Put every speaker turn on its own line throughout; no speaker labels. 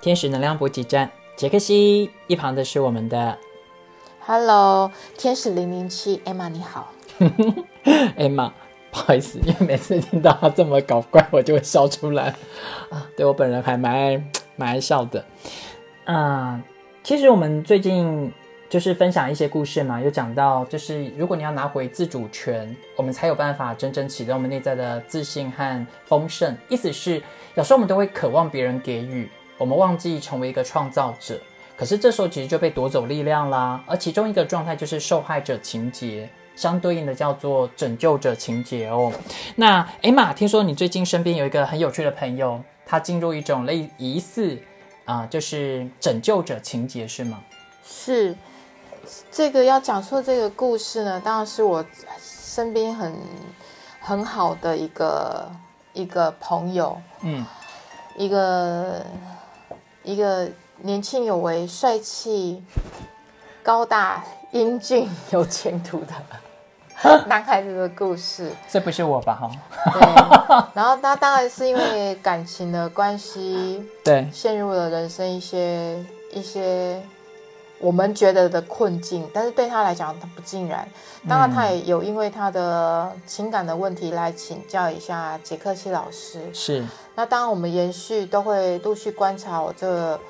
天使能量补给站，杰克西，一旁的是我们的
Hello，天使零零七，Emma 你好。
Emma。不好意思，因为每次听到他这么搞怪，我就会笑出来啊。对我本人还蛮爱蛮爱笑的。嗯，其实我们最近就是分享一些故事嘛，有讲到就是如果你要拿回自主权，我们才有办法真正启动我们内在的自信和丰盛。意思是，有时候我们都会渴望别人给予，我们忘记成为一个创造者。可是这时候其实就被夺走力量啦。而其中一个状态就是受害者情节。相对应的叫做拯救者情节哦。那艾玛，听说你最近身边有一个很有趣的朋友，他进入一种类疑似啊、呃，就是拯救者情节是吗？
是，这个要讲述这个故事呢，当然是我身边很很好的一个一个朋友，
嗯，
一个一个年轻有为、帅气、高大、英俊、有前途的。男孩子的故事，
这不是我吧？哈，
对。然后他当然是因为感情的关系，
对，
陷入了人生一些一些我们觉得的困境，但是对他来讲，他不尽然。当然，他也有因为他的情感的问题来请教一下杰克西老师。
是。
那当然，我们延续都会陆续观察我这个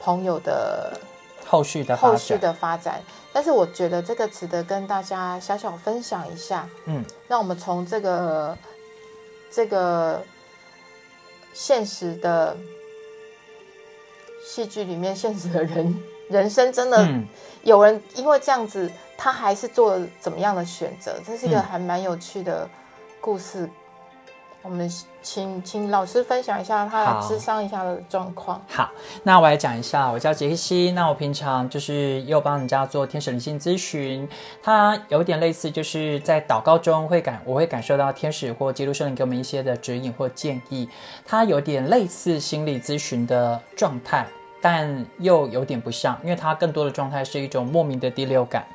朋友的
后续的
后续的发展。但是我觉得这个值得跟大家小小分享一下，
嗯，
让我们从这个这个现实的戏剧里面，现实的人人生真的有人因为这样子，他还是做了怎么样的选择？这是一个还蛮有趣的故事。我们请请老师分享一下他的智商一下的状况。
好，那我来讲一下，我叫杰西。那我平常就是又帮人家做天使灵性咨询，它有点类似，就是在祷告中会感，我会感受到天使或基督圣灵给我们一些的指引或建议。它有点类似心理咨询的状态，但又有点不像，因为它更多的状态是一种莫名的第六感。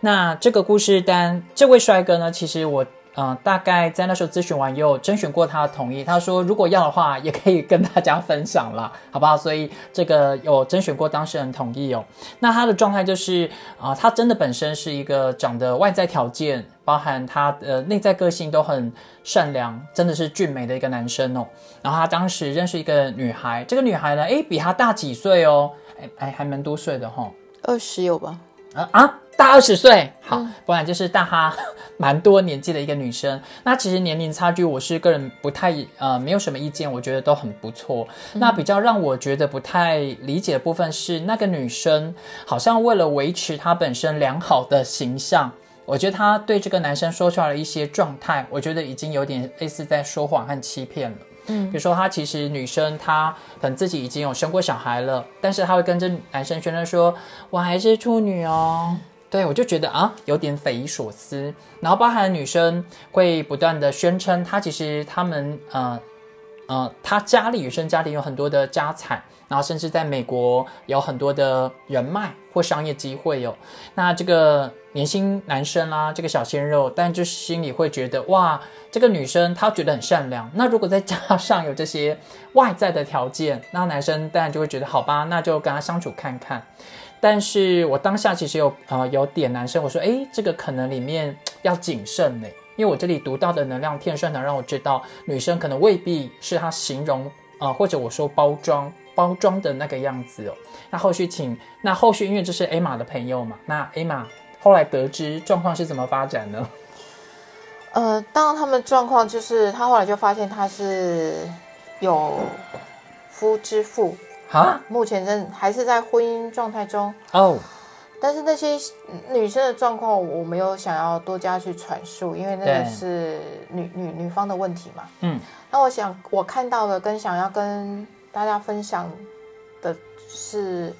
那这个故事单，这位帅哥呢，其实我。嗯、大概在那时候咨询完又征询过他的同意，他说如果要的话也可以跟大家分享啦，好不好？所以这个有征询过当事人同意哦。那他的状态就是啊、他真的本身是一个长得外在条件，包含他的内在个性都很善良，真的是俊美的一个男生哦。然后他当时认识一个女孩，这个女孩呢，诶，比他大几岁哦，哎哎，还蛮多岁的哈、哦，
二十有吧？
啊啊！大二十岁，好，嗯、不然就是大他蛮多年纪的一个女生。那其实年龄差距，我是个人不太呃没有什么意见，我觉得都很不错。嗯、那比较让我觉得不太理解的部分是，那个女生好像为了维持她本身良好的形象，我觉得她对这个男生说出来的一些状态，我觉得已经有点类似在说谎和欺骗了。
嗯，
比如说她其实女生她可能自己已经有生过小孩了，但是她会跟这男生宣称说，我还是处女哦。对，我就觉得啊，有点匪夷所思。然后，包含女生会不断的宣称，她其实他们呃呃，她家里原生家庭有很多的家产，然后甚至在美国有很多的人脉或商业机会哦。那这个年轻男生啦、啊，这个小鲜肉，但就心里会觉得哇，这个女生她觉得很善良。那如果再加上有这些外在的条件，那男生当然就会觉得好吧，那就跟她相处看看。但是我当下其实有呃有点男生，我说哎，这个可能里面要谨慎呢，因为我这里读到的能量天顺能让我知道，女生可能未必是她形容、呃，或者我说包装包装的那个样子哦。那后续请那后续因为这是 A 玛的朋友嘛，那 A 玛后来得知状况是怎么发展呢？
呃，当然他们状况就是他后来就发现他是有夫之妇。
啊，
目前正还是在婚姻状态中
哦，
但是那些女生的状况我没有想要多加去阐述，因为那个是女女女方的问题嘛。
嗯，
那我想我看到的跟想要跟大家分享的是，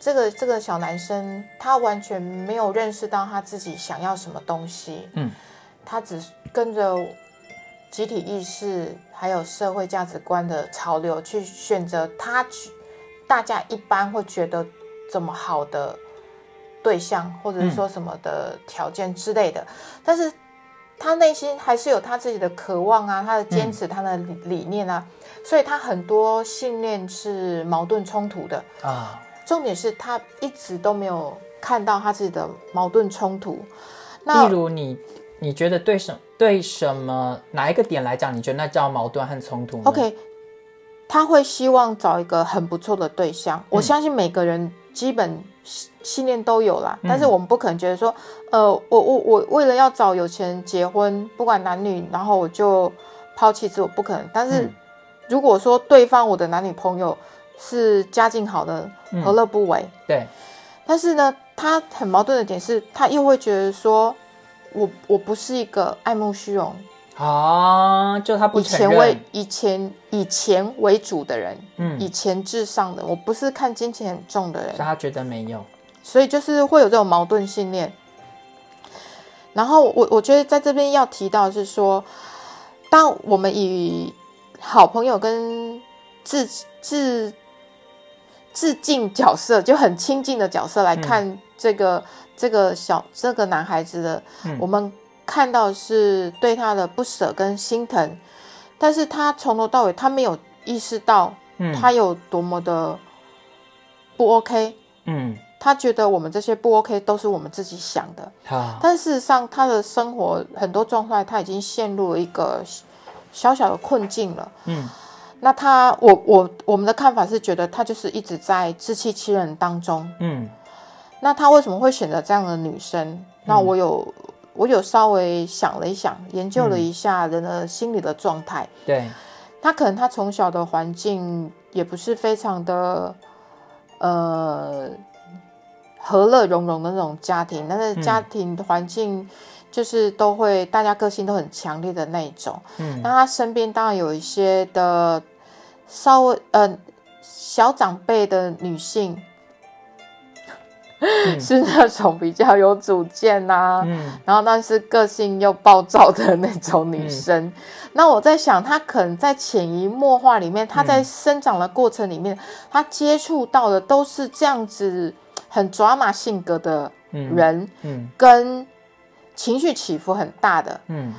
这个这个小男生他完全没有认识到他自己想要什么东西，
嗯，
他只跟着集体意识。还有社会价值观的潮流，去选择他去大家一般会觉得怎么好的对象，或者是说什么的条件之类的。但是他内心还是有他自己的渴望啊，他的坚持，他的理理念啊，所以他很多信念是矛盾冲突的啊。重点是他一直都没有看到他自己的矛盾冲突。
例如你，你觉得对什对什么哪一个点来讲，你觉得那叫矛盾和冲突
？OK，他会希望找一个很不错的对象。我相信每个人基本信念都有啦，但是我们不可能觉得说，呃，我我我为了要找有钱人结婚，不管男女，然后我就抛弃自我，不可能。但是如果说对方我的男女朋友是家境好的，何乐不为？
对。
但是呢？他很矛盾的点是，他又会觉得说，我我不是一个爱慕虚荣
啊，就他不以
前为以前以前为主的人，嗯，以钱至上的，我不是看金钱很重的人，
他觉得没有，
所以就是会有这种矛盾信念。然后我我觉得在这边要提到是说，当我们以好朋友跟自自致敬角色就很亲近的角色来看。这个这个小这个男孩子的，我们看到是对他的不舍跟心疼，但是他从头到尾他没有意识到，他有多么的不 OK，嗯，他觉得我们这些不 OK 都是我们自己想的，但事实上他的生活很多状态他已经陷入了一个小小的困境了，嗯，那他我我我们的看法是觉得他就是一直在自欺欺人当中，嗯。那他为什么会选择这样的女生？那我有我有稍微想了一想，研究了一下人的心理的状态。
对，
他可能他从小的环境也不是非常的呃和乐融融的那种家庭，但是家庭环境就是都会大家个性都很强烈的那一种。嗯，那他身边当然有一些的稍微呃小长辈的女性。是那种比较有主见呐，然后但是个性又暴躁的那种女生。那我在想，她可能在潜移默化里面，她在生长的过程里面，她接触到的都是这样子很抓马性格的人，嗯，跟情绪起伏很大的，嗯，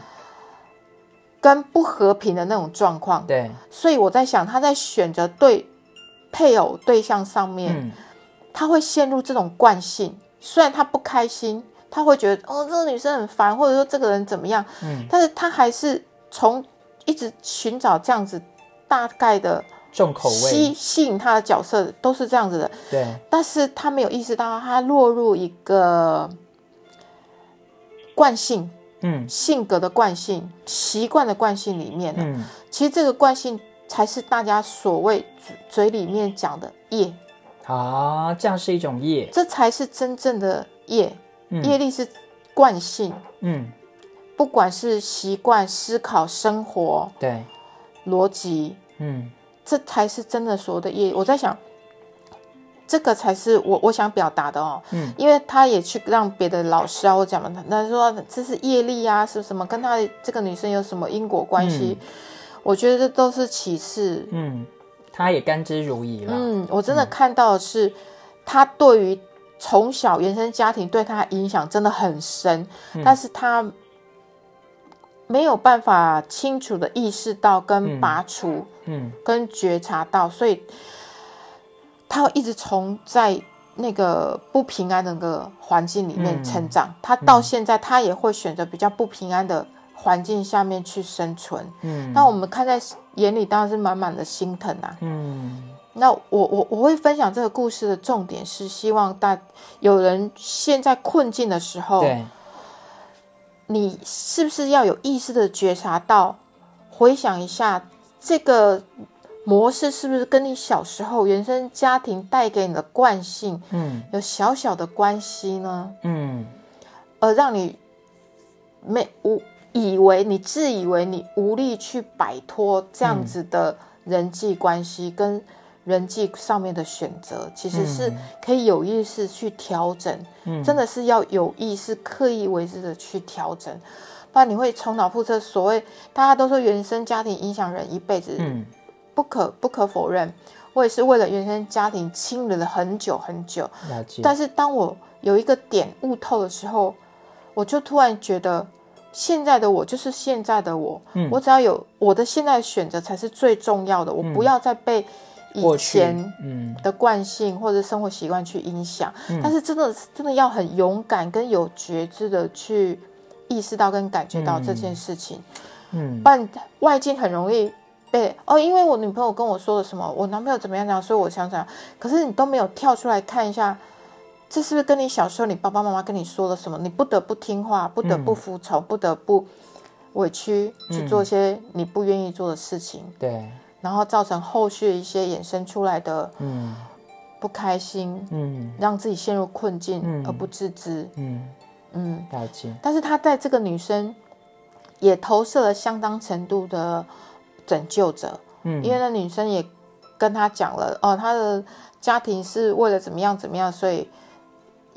跟不和平的那种状况。
对，
所以我在想，她在选择对配偶对象上面。他会陷入这种惯性，虽然他不开心，他会觉得哦，这个女生很烦，或者说这个人怎么样，嗯，但是他还是从一直寻找这样子大概的
重口味
吸吸引他的角色都是这样子的，
对，
但是他没有意识到他落入一个惯性，嗯，性格的惯性、习惯的惯性里面嗯，其实这个惯性才是大家所谓嘴里面讲的业。
啊，这样是一种业，
这才是真正的业。业力是惯性，嗯，不管是习惯、思考、生活，
对，
逻辑，嗯，这才是真的所谓的业。我在想，这个才是我我想表达的哦，嗯，因为他也去让别的老师啊，我讲了，他说这是业力啊，是什么跟他这个女生有什么因果关系？我觉得这都是其次，嗯。
他也甘之如饴了。
嗯，我真的看到的是，他对于从小原生家庭对他影响真的很深，但是他没有办法清楚的意识到跟拔除，嗯，跟觉察到，所以他一直从在那个不平安的那个环境里面成长。他到现在，他也会选择比较不平安的。环境下面去生存，嗯，那我们看在眼里当然是满满的心疼啊，嗯，那我我我会分享这个故事的重点是希望大有人现在困境的时候，
对，
你是不是要有意识的觉察到，回想一下这个模式是不是跟你小时候原生家庭带给你的惯性，嗯，有小小的关系呢，嗯，而让你没无。以为你自以为你无力去摆脱这样子的人际关系跟人际上面的选择，其实是可以有意识去调整，真的是要有意识、刻意为之的去调整，不然你会重蹈覆辙。所谓大家都说原生家庭影响人一辈子，不可不可否认，我也是为了原生家庭清理了很久很久。但是当我有一个点悟透的时候，我就突然觉得。现在的我就是现在的我，我只要有我的现在选择才是最重要的，我不要再被以前的惯性或者生活习惯去影响。但是真的真的要很勇敢跟有觉知的去意识到跟感觉到这件事情，嗯，不然外境很容易被哦，因为我女朋友跟我说了什么，我男朋友怎么样怎样，所以我想想，可是你都没有跳出来看一下。这是不是跟你小时候你爸爸妈妈跟你说了什么？你不得不听话，不得不服从，不得不委屈去做一些你不愿意做的事情。
对，
然后造成后续一些衍生出来的嗯不开心，嗯，让自己陷入困境而不自知。嗯
嗯，了解。
但是他在这个女生也投射了相当程度的拯救者，嗯，因为那女生也跟他讲了，哦，他的家庭是为了怎么样怎么样，所以。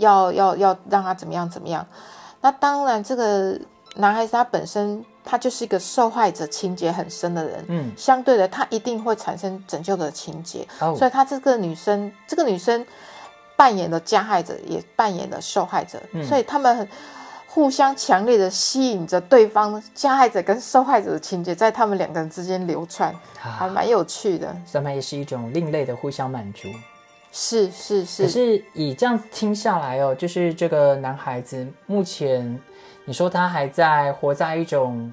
要要要让他怎么样怎么样？那当然，这个男孩子他本身他就是一个受害者情节很深的人，嗯，相对的他一定会产生拯救的情节，所以他这个女生，这个女生扮演了加害者，也扮演了受害者，所以他们互相强烈的吸引着对方加害者跟受害者的情节在他们两个人之间流窜，还蛮有趣的。
上面也是一种另类的互相满足。
是是是，
可是以这样听下来哦，就是这个男孩子目前，你说他还在活在一种，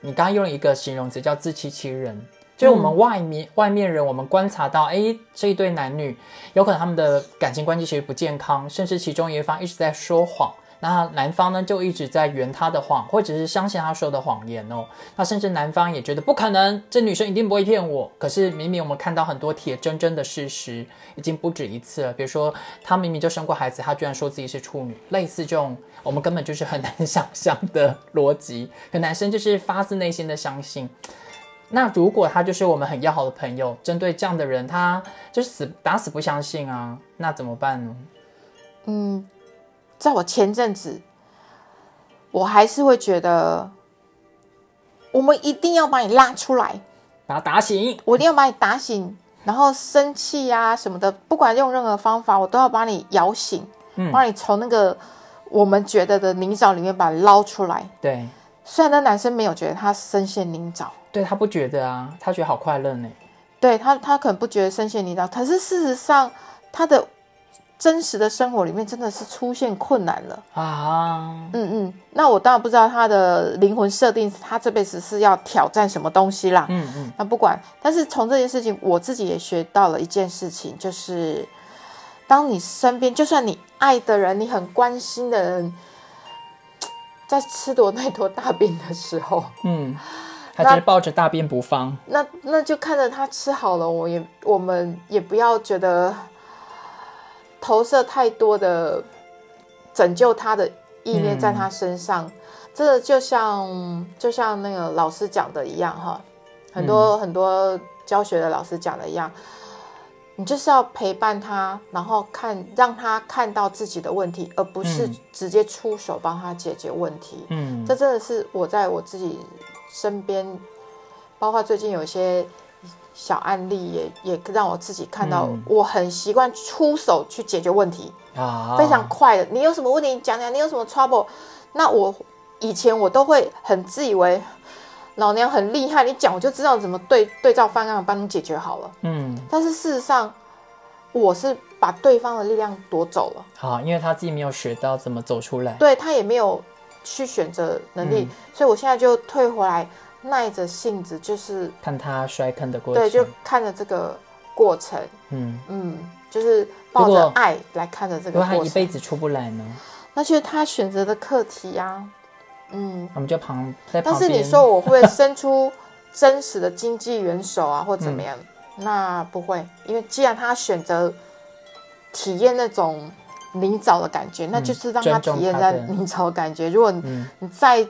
你刚刚用了一个形容词叫自欺欺人，就是我们外面外面人，我们观察到，哎，这一对男女有可能他们的感情关系其实不健康，甚至其中一方一直在说谎。那男方呢，就一直在圆他的谎，或者是相信他说的谎言哦。那甚至男方也觉得不可能，这女生一定不会骗我。可是明明我们看到很多铁铮铮的事实，已经不止一次了。比如说，他明明就生过孩子，他居然说自己是处女，类似这种，我们根本就是很难 想象的逻辑。可男生就是发自内心的相信。那如果他就是我们很要好的朋友，针对这样的人，他就是死打死不相信啊，那怎么办呢？
嗯。在我前阵子，我还是会觉得，我们一定要把你拉出来，
把他打醒。
我一定要把你打醒，然后生气呀什么的，不管用任何方法，我都要把你摇醒，嗯，把你从那个我们觉得的泥沼里面把捞出来。
对，
虽然那男生没有觉得他深陷泥沼，
对他不觉得啊，他觉得好快乐呢。
对他，他可能不觉得深陷泥沼，可是事实上他的。真实的生活里面真的是出现困难了啊！嗯嗯，那我当然不知道他的灵魂设定，他这辈子是要挑战什么东西啦。嗯嗯，那不管，但是从这件事情，我自己也学到了一件事情，就是当你身边就算你爱的人、你很关心的人，在吃多那坨大便的时候，嗯，
他就是抱着大便不放，
那那就看着他吃好了，我也我们也不要觉得。投射太多的拯救他的意念在他身上，这就像就像那个老师讲的一样哈，很多很多教学的老师讲的一样，你就是要陪伴他，然后看让他看到自己的问题，而不是直接出手帮他解决问题。嗯，这真的是我在我自己身边，包括最近有一些。小案例也也让我自己看到，我很习惯出手去解决问题啊，非常快的。你有什么问题讲讲，你有什么 trouble？那我以前我都会很自以为老娘很厉害，你讲我就知道怎么对对照方案帮你解决好了。嗯，但是事实上我是把对方的力量夺走了。
好，因为他自己没有学到怎么走出来，
对他也没有去选择能力，所以我现在就退回来。耐着性子，就是
看他摔坑的过程，
对，就看着这个过程，嗯嗯，就是抱着爱来看着这个。
如果他一辈子出不来呢？
那就是他选择的课题呀，
嗯，我们就旁在
旁边。但是你说我会伸出真实的经济援手啊，或怎么样？那不会，因为既然他选择体验那种。泥沼的感觉，那就是让他体验在泥沼的感觉。如果你你再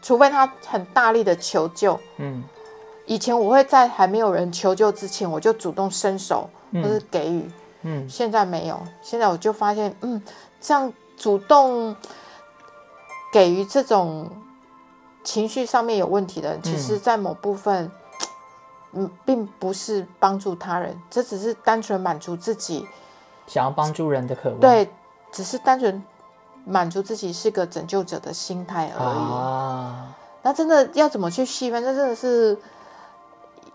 除非他很大力的求救，嗯，以前我会在还没有人求救之前，我就主动伸手或是给予，嗯，现在没有，现在我就发现，嗯，这样主动给予这种情绪上面有问题的人，其实在某部分，嗯，并不是帮助他人，这只是单纯满足自己
想要帮助人的渴望。
对。只是单纯满足自己是个拯救者的心态而已。
啊，
那真的要怎么去细分？这真的是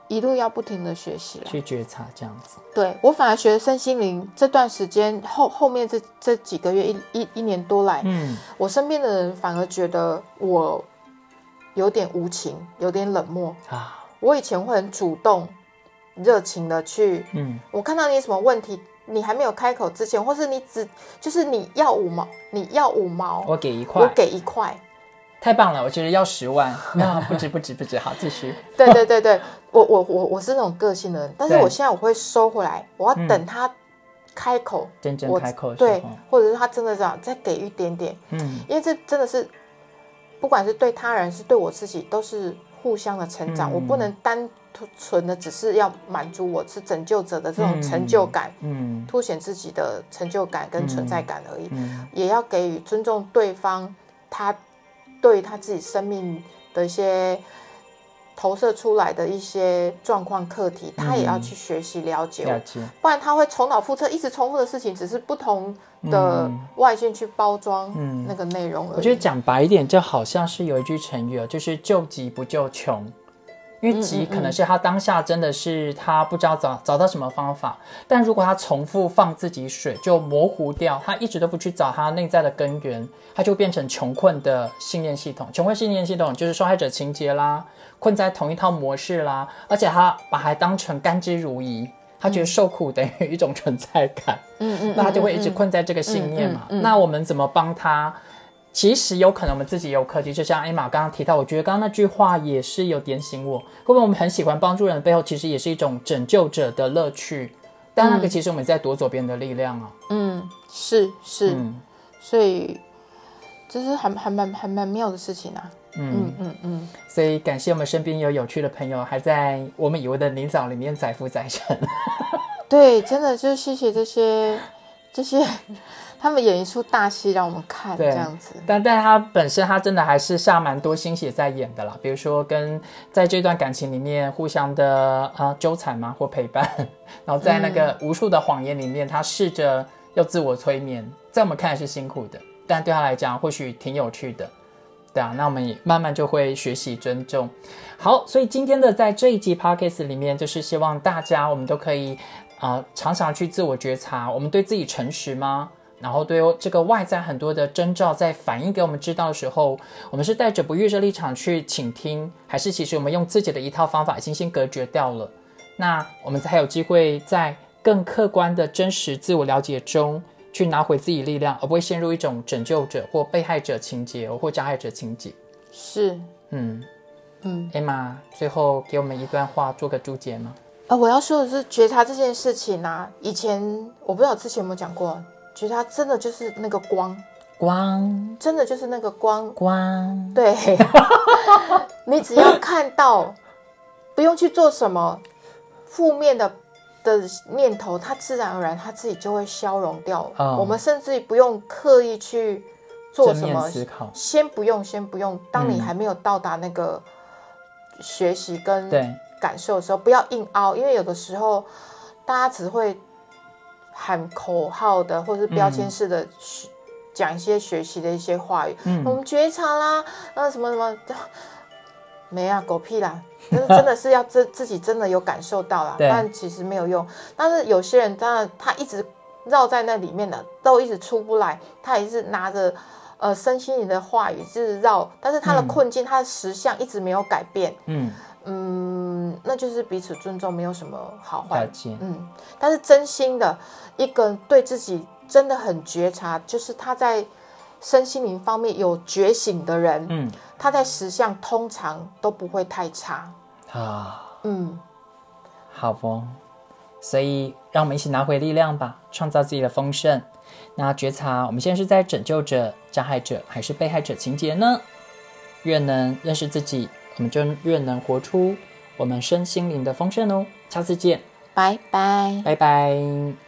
一路要不停的学习了。
去觉察这样子，
对我反而学身心灵这段时间后后面这这几个月一一一年多来，
嗯，
我身边的人反而觉得我有点无情，有点冷漠。
啊，
我以前会很主动、热情的去，
嗯，
我看到你什么问题，你还没有开口之前，或是你只就是你要五毛，你要五毛，
我给一块。
我
块，
给一块。
太棒了，我觉得要十万，那 不值不值不值，好，继续，
对对对对，我我我我是那种个性的人，但是我现在我会收回来，我要等他开口，
真正
我
开口
对，，或者是他真的这样再给一点点，
嗯，
因为这真的是不管是对他人是对我自己都是互相的成长，
嗯。
我不能单纯的只是要满足我是拯救者的这种成就感，
嗯。
凸显自己的成就感跟存在感而已，
嗯。
也要给予尊重对方，他对他自己生命的一些投射出来的一些状况课题，他也要去学习了解，
了解，
不然他会重蹈覆辙，一直重复的事情，只是不同的
嗯。
外线去包装
嗯。
那个内容而已。
我觉得讲白一点，就好像是有一句成语哦，就是救急不救穷。因为可能是他当下真的是他不知道找找到什么方法，但如果他重复放自己水，就模糊掉，他一直都不去找他内在的根源，他就变成穷困的信念系统。穷困信念系统就是受害者情节啦，困在同一套模式啦，而且他把它当成甘之如饴，他觉得受苦等于一种存在感。
嗯嗯，
那他就会一直
嗯。
困在这个信念嘛。
嗯嗯嗯
那我们怎么帮他？其实有可能我们自己也有课题，就像艾玛刚刚提到，我觉得刚刚那句话也是有点醒我。会不会我们很喜欢帮助人的背后，其实也是一种拯救者的乐趣？但那个其实我们在夺走别人的力量啊。
嗯，是是，
嗯
所以这是还还蛮还蛮妙的事情啊。
嗯，
嗯嗯嗯，
所以感谢我们身边有有趣的朋友，还在我们以为的泥沼里面载浮载沉。
对，真的就是谢谢这些这些，他们演一出大戏让我们看，
对
这样子。
但但他本身他真的还是下蛮多心血在演的啦，比如说跟在这段感情里面互相的啊纠缠嘛或陪伴，然后在那个无数的谎言里面，他试着要自我催眠，在我们看来是辛苦的，但对他来讲或许挺有趣的。对啊，那我们也慢慢就会学习尊重。好，所以今天的在这一集 podcast 里面，就是希望大家我们都可以啊、呃常常去自我觉察，我们对自己诚实吗？然后对这个外在很多的征兆在反映给我们知道的时候，我们是带着不预设立场去倾听，还是其实我们用自己的一套方法已经先隔绝掉了？那我们才有机会在更客观的真实自我了解中去拿回自己力量，而不会陷入一种拯救者或被害者情节或加害者情节。
是，
嗯
嗯
，，Emma，最后给我们一段话做个注解吗？
呃，我要说的是觉察这件事情啊，以前我不知道之前有没有讲过，觉察真的就是那个光，
光
真的就是那个光，
光，
对，你只要看到，不用去做什么负面的的念头，它自然而然它自己就会消融掉。
哦
我们甚至不用刻意去做什么，
思考，
先不用，先不用。当你
嗯
还没有到达那个学习跟
对，
感受的时候，不要硬凹，因为有的时候大家只会喊口号的，或者是标签式的学讲一些学习的一些话语。我
嗯，
们觉察啦，呃，什么什么，没啊，狗屁啦！但是真的是要自自己真的有感受到啦，但其实没有用。但是有些人当然他一直绕在那里面的，都一直出不来，他也是拿着呃身心灵的话语就是绕，但是他的
嗯
困境、他的实相一直没有改变。
嗯，
嗯，那就是彼此尊重，没有什么好坏嗯，但是真心的一个对自己真的很觉察，就是他在身心灵方面有觉醒的人，
嗯，
他在实相通常都不会太差。
啊，
嗯，
好哦。所以，让我们一起拿回力量吧，创造自己的丰盛。那觉察，我们现在是在拯救者、加害者还是被害者情节呢？越能认识自己，我们就越能活出我们身心灵的丰盛哦。下次见，
拜拜。
拜拜。